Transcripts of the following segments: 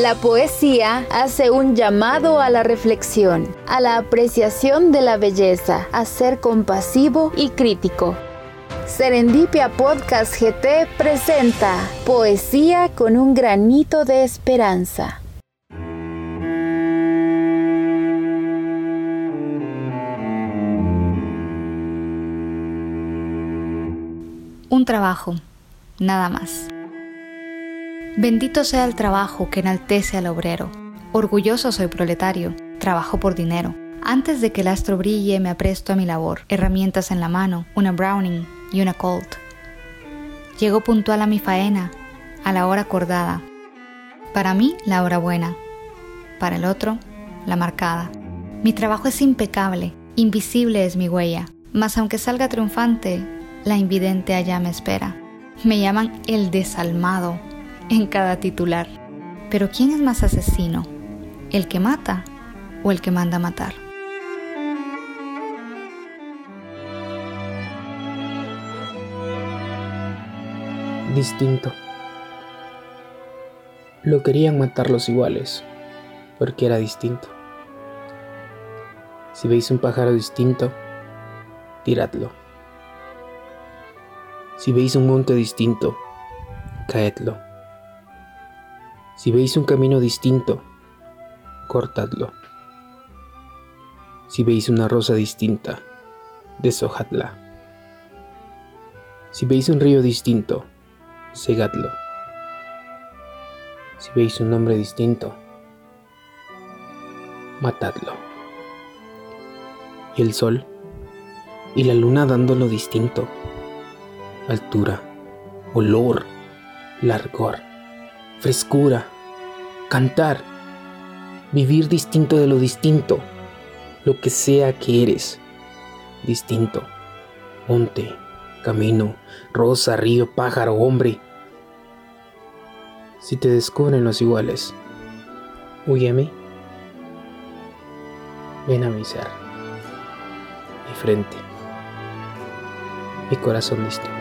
La poesía hace un llamado a la reflexión, a la apreciación de la belleza, a ser compasivo y crítico. Serendipia Podcast GT presenta Poesía con un granito de esperanza. Un trabajo, nada más. Bendito sea el trabajo que enaltece al obrero. Orgulloso soy proletario, trabajo por dinero. Antes de que el astro brille me apresto a mi labor, herramientas en la mano, una Browning y una Colt. Llego puntual a mi faena, a la hora acordada. Para mí, la hora buena. Para el otro, la marcada. Mi trabajo es impecable, invisible es mi huella, mas aunque salga triunfante, la invidente allá me espera. Me llaman el desalmado en cada titular. Pero ¿quién es más asesino? ¿El que mata o el que manda matar? Distinto. Lo querían matar los iguales, porque era distinto. Si veis un pájaro distinto, tiradlo. Si veis un monte distinto, caedlo. Si veis un camino distinto, cortadlo. Si veis una rosa distinta, deshojadla. Si veis un río distinto, segadlo. Si veis un hombre distinto, matadlo. Y el sol y la luna dándolo distinto. Altura, olor, largor frescura, cantar, vivir distinto de lo distinto, lo que sea que eres, distinto, monte, camino, rosa, río, pájaro, hombre. Si te descubren los iguales, huyeme, ven a mi ser, mi frente, mi corazón distinto.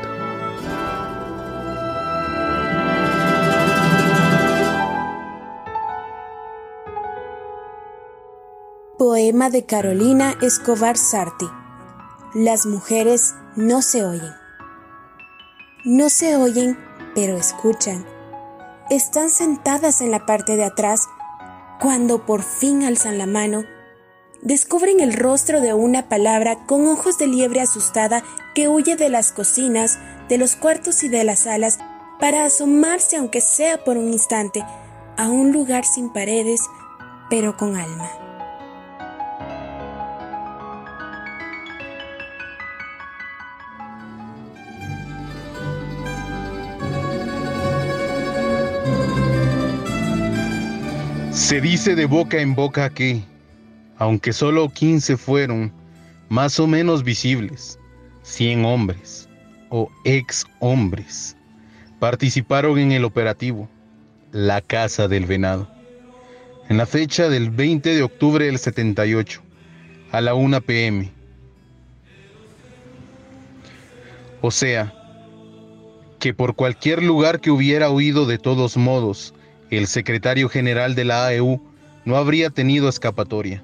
Poema de Carolina Escobar Sarti. Las mujeres no se oyen. No se oyen, pero escuchan. Están sentadas en la parte de atrás. Cuando por fin alzan la mano, descubren el rostro de una palabra con ojos de liebre asustada que huye de las cocinas, de los cuartos y de las salas para asomarse, aunque sea por un instante, a un lugar sin paredes, pero con alma. Se dice de boca en boca que, aunque solo 15 fueron más o menos visibles, 100 hombres o ex hombres participaron en el operativo La Casa del Venado, en la fecha del 20 de octubre del 78, a la 1 pm. O sea, que por cualquier lugar que hubiera huido de todos modos, el secretario general de la AEU no habría tenido escapatoria.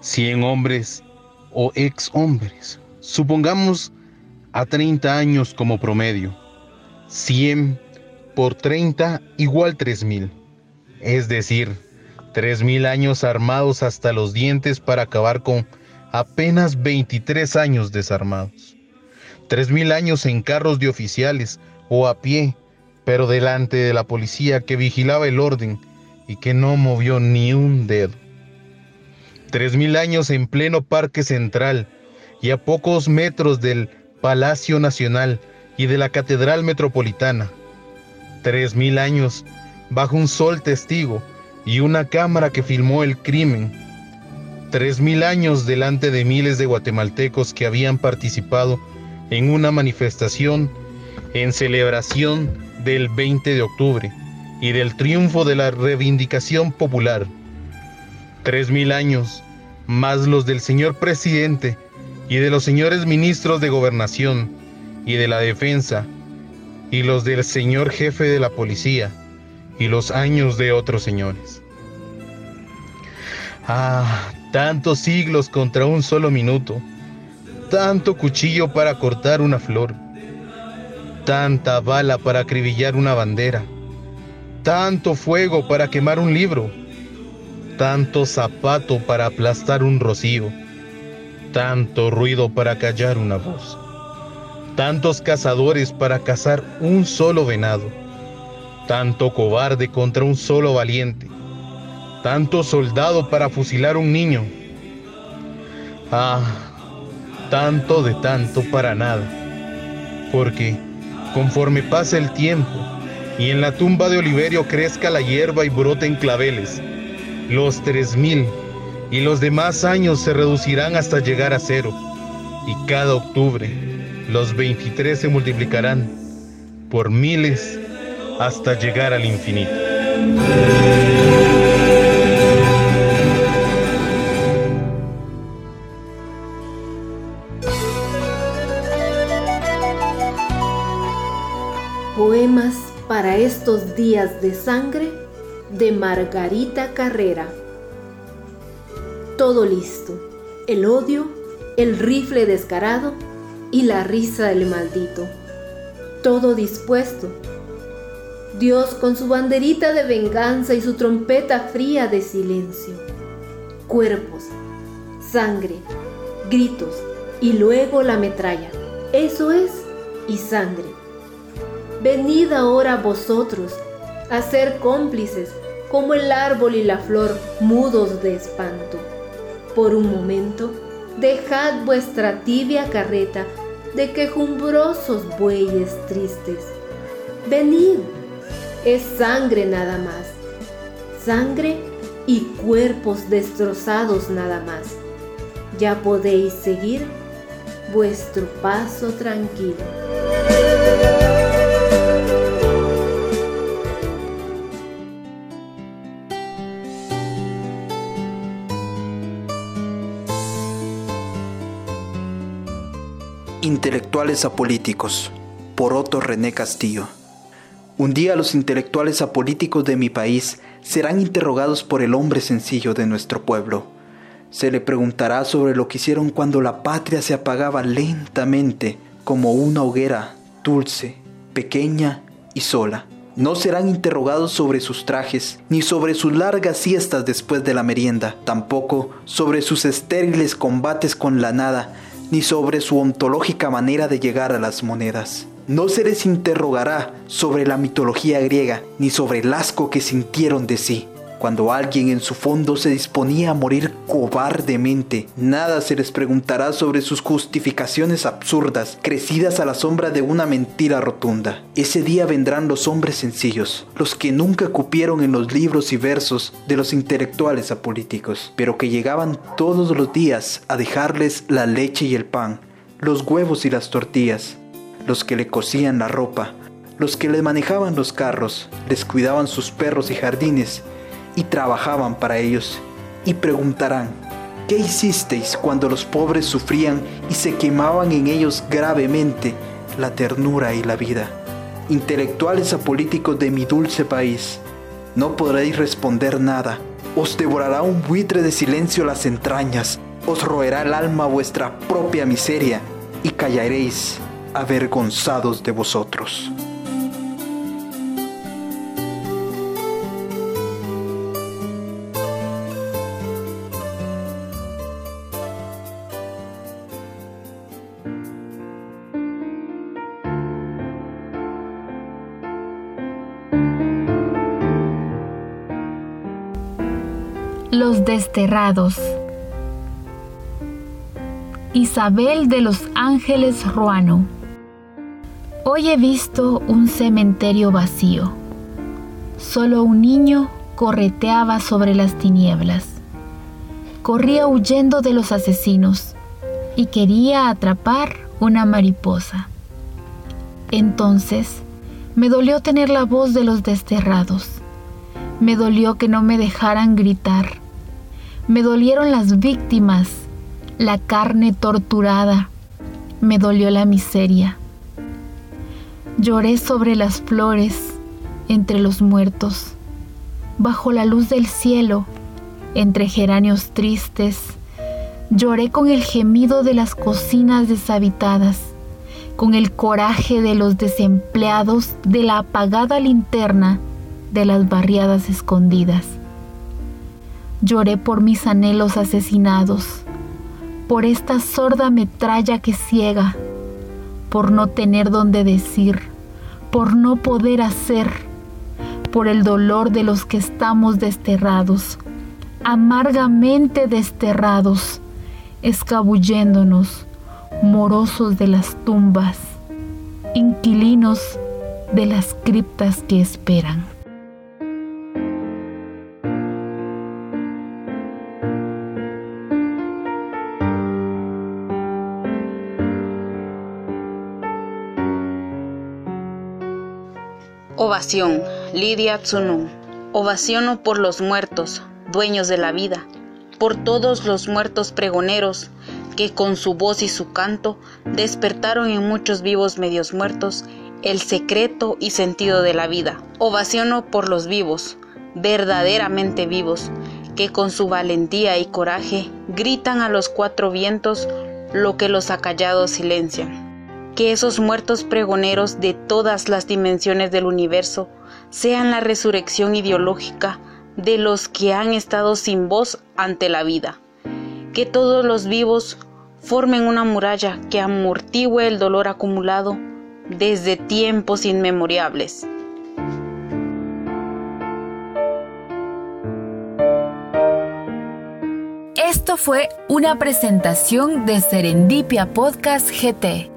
Cien hombres o ex hombres, supongamos a 30 años como promedio. 100 por 30 igual 3000. Es decir, 3000 años armados hasta los dientes para acabar con apenas 23 años desarmados. 3000 años en carros de oficiales o a pie pero delante de la policía que vigilaba el orden y que no movió ni un dedo. Tres mil años en pleno Parque Central y a pocos metros del Palacio Nacional y de la Catedral Metropolitana. Tres mil años bajo un sol testigo y una cámara que filmó el crimen. Tres mil años delante de miles de guatemaltecos que habían participado en una manifestación en celebración del 20 de octubre y del triunfo de la reivindicación popular. Tres mil años, más los del señor presidente y de los señores ministros de gobernación y de la defensa, y los del señor jefe de la policía, y los años de otros señores. Ah, tantos siglos contra un solo minuto, tanto cuchillo para cortar una flor, tanta bala para acribillar una bandera, tanto fuego para quemar un libro, tanto zapato para aplastar un rocío, tanto ruido para callar una voz, tantos cazadores para cazar un solo venado, tanto cobarde contra un solo valiente, tanto soldado para fusilar un niño. Ah, tanto de tanto para nada, porque conforme pasa el tiempo y en la tumba de Oliverio crezca la hierba y broten claveles, los tres mil y los demás años se reducirán hasta llegar a cero, y cada octubre los 23 se multiplicarán por miles hasta llegar al infinito. Días de sangre de Margarita Carrera todo listo. El odio, el rifle descarado y la risa del maldito. Todo dispuesto. Dios con su banderita de venganza y su trompeta fría de silencio. Cuerpos, sangre, gritos y luego la metralla. Eso es, y sangre. Venid ahora vosotros a ser cómplices como el árbol y la flor mudos de espanto. Por un momento, dejad vuestra tibia carreta de quejumbrosos bueyes tristes. Venid, es sangre nada más, sangre y cuerpos destrozados nada más. Ya podéis seguir vuestro paso tranquilo. Intelectuales apolíticos, por Otto René Castillo. Un día los intelectuales apolíticos de mi país serán interrogados por el hombre sencillo de nuestro pueblo. Se le preguntará sobre lo que hicieron cuando la patria se apagaba lentamente como una hoguera dulce, pequeña y sola. No serán interrogados sobre sus trajes, ni sobre sus largas siestas después de la merienda, tampoco sobre sus estériles combates con la nada, ni sobre su ontológica manera de llegar a las monedas. No se les interrogará sobre la mitología griega, ni sobre el asco que sintieron de sí, cuando alguien en su fondo se disponía a morir cobardemente, nada se les preguntará sobre sus justificaciones absurdas, crecidas a la sombra de una mentira rotunda. Ese día vendrán los hombres sencillos, los que nunca cupieron en los libros y versos de los intelectuales apolíticos, pero que llegaban todos los días a dejarles la leche y el pan, los huevos y las tortillas, los que le cosían la ropa, los que le manejaban los carros, les cuidaban sus perros y jardines, y trabajaban para ellos, y preguntarán, ¿qué hicisteis cuando los pobres sufrían y se quemaban en ellos gravemente la ternura y la vida? Intelectuales apolíticos de mi dulce país, no podréis responder nada, os devorará un buitre de silencio las entrañas, os roerá el alma vuestra propia miseria, y callaréis avergonzados de vosotros. Desterrados. Isabel de los Ángeles Ruano. Hoy he visto un cementerio vacío. Solo un niño correteaba sobre las tinieblas. Corría huyendo de los asesinos y quería atrapar una mariposa. Entonces me dolió tener la voz de los desterrados. Me dolió que no me dejaran gritar me dolieron las víctimas, la carne torturada, me dolió la miseria. Lloré sobre las flores entre los muertos. bajo la luz del cielo, entre geranios tristes, lloré con el gemido de las cocinas deshabitadas, con el coraje de los desempleados de la apagada linterna de las barriadas escondidas. Lloré por mis anhelos asesinados, por esta sorda metralla que ciega, por no tener donde decir, por no poder hacer, por el dolor de los que estamos desterrados, amargamente desterrados, escabulléndonos, morosos de las tumbas, inquilinos de las criptas que esperan. Ovación, Lidia Tsunun. Ovaciono por los muertos, dueños de la vida, por todos los muertos pregoneros que con su voz y su canto despertaron en muchos vivos medios muertos el secreto y sentido de la vida. Ovaciono por los vivos, verdaderamente vivos, que con su valentía y coraje gritan a los cuatro vientos lo que los acallados silencian que esos muertos pregoneros de todas las dimensiones del universo sean la resurrección ideológica de los que han estado sin voz ante la vida. Que todos los vivos formen una muralla que amortigüe el dolor acumulado desde tiempos inmemorables. Esto fue una presentación de Serendipia Podcast GT